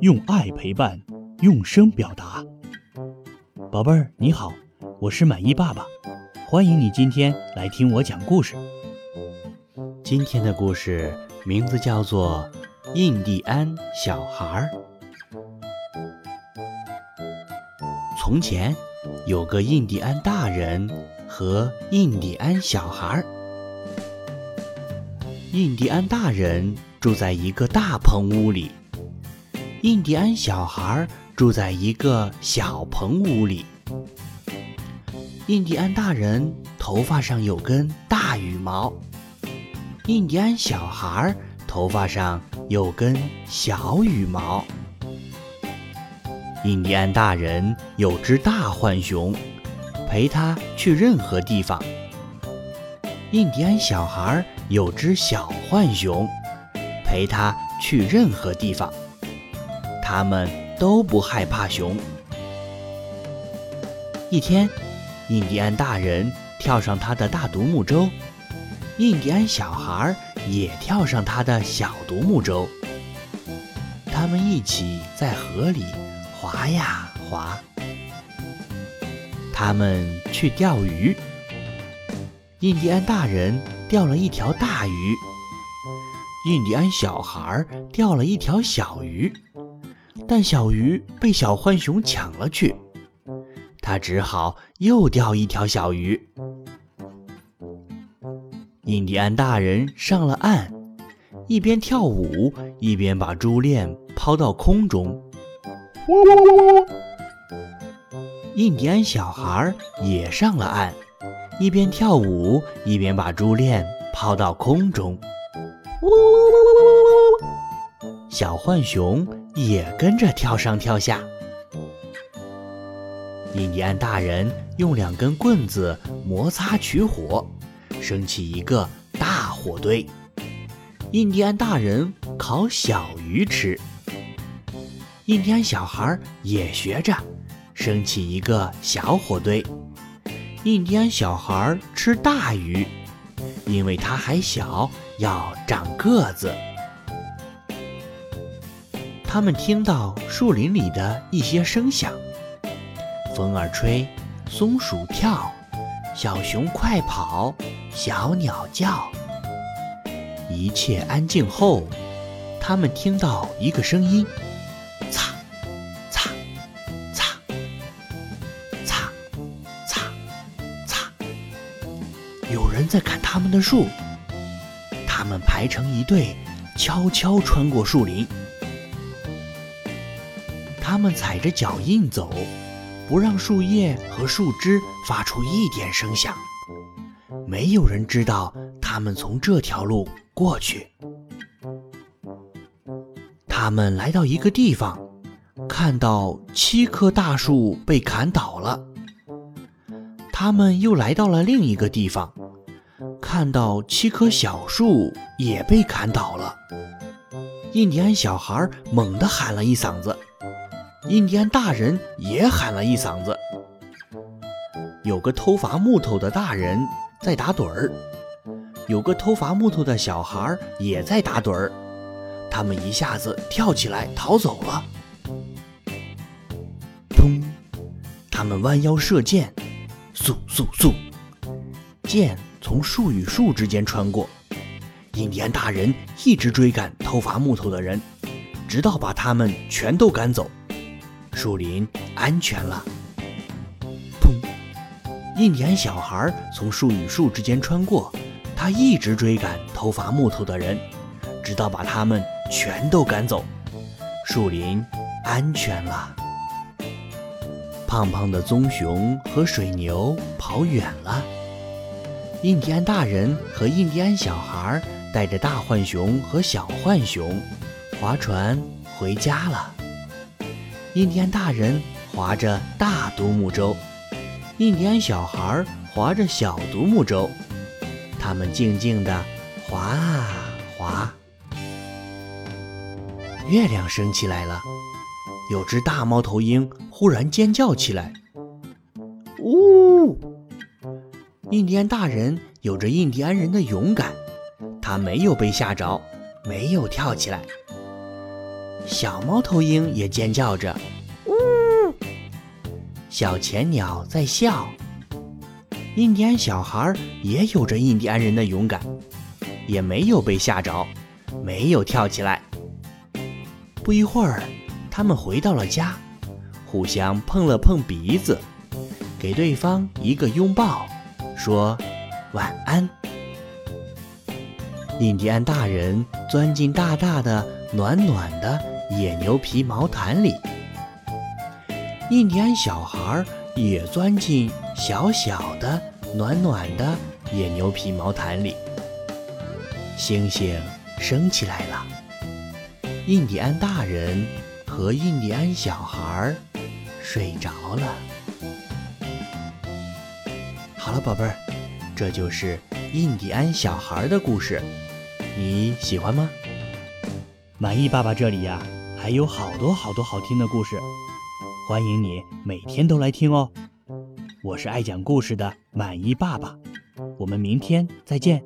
用爱陪伴，用声表达。宝贝儿，你好，我是满意爸爸，欢迎你今天来听我讲故事。今天的故事名字叫做《印第安小孩儿》。从前有个印第安大人和印第安小孩儿。印第安大人住在一个大棚屋里，印第安小孩住在一个小棚屋里。印第安大人头发上有根大羽毛，印第安小孩头发上有根小羽毛。印第安大人有只大浣熊，陪他去任何地方。印第安小孩有只小浣熊，陪他去任何地方。他们都不害怕熊。一天，印第安大人跳上他的大独木舟，印第安小孩也跳上他的小独木舟。他们一起在河里划呀划。他们去钓鱼。印第安大人钓了一条大鱼，印第安小孩钓了一条小鱼，但小鱼被小浣熊抢了去，他只好又钓一条小鱼。印第安大人上了岸，一边跳舞一边把珠链抛到空中。印第安小孩也上了岸。一边跳舞，一边把珠链抛到空中。小浣熊也跟着跳上跳下。印第安大人用两根棍子摩擦取火，升起一个大火堆。印第安大人烤小鱼吃。印第安小孩也学着，升起一个小火堆。印第安小孩吃大鱼，因为他还小，要长个子。他们听到树林里的一些声响：风儿吹，松鼠跳，小熊快跑，小鸟叫。一切安静后，他们听到一个声音。有人在砍他们的树，他们排成一队，悄悄穿过树林。他们踩着脚印走，不让树叶和树枝发出一点声响。没有人知道他们从这条路过去。他们来到一个地方，看到七棵大树被砍倒了。他们又来到了另一个地方，看到七棵小树也被砍倒了。印第安小孩猛地喊了一嗓子，印第安大人也喊了一嗓子。有个偷伐木头的大人在打盹儿，有个偷伐木头的小孩也在打盹儿。他们一下子跳起来逃走了。砰！他们弯腰射箭。速速速！箭从树与树之间穿过，印第安大人一直追赶偷伐木头的人，直到把他们全都赶走。树林安全了。砰！印第安小孩从树与树之间穿过，他一直追赶偷伐木头的人，直到把他们全都赶走。树林安全了。胖胖的棕熊和水牛跑远了，印第安大人和印第安小孩带着大浣熊和小浣熊划船回家了。印第安大人划着大独木舟，印第安小孩划着小独木舟，他们静静地划啊划。月亮升起来了。有只大猫头鹰忽然尖叫起来，呜！印第安大人有着印第安人的勇敢，他没有被吓着，没有跳起来。小猫头鹰也尖叫着，呜。小前鸟在笑。印第安小孩也有着印第安人的勇敢，也没有被吓着，没有跳起来。不一会儿，他们回到了家，互相碰了碰鼻子，给对方一个拥抱，说晚安。印第安大人钻进大大的、暖暖的野牛皮毛毯里，印第安小孩也钻进小小的、暖暖的野牛皮毛毯里。星星升起来了，印第安大人和印第安小孩睡着了。好了，宝贝儿，这就是印第安小孩的故事。你喜欢吗？满意爸爸这里呀，还有好多好多好听的故事，欢迎你每天都来听哦。我是爱讲故事的满意爸爸，我们明天再见。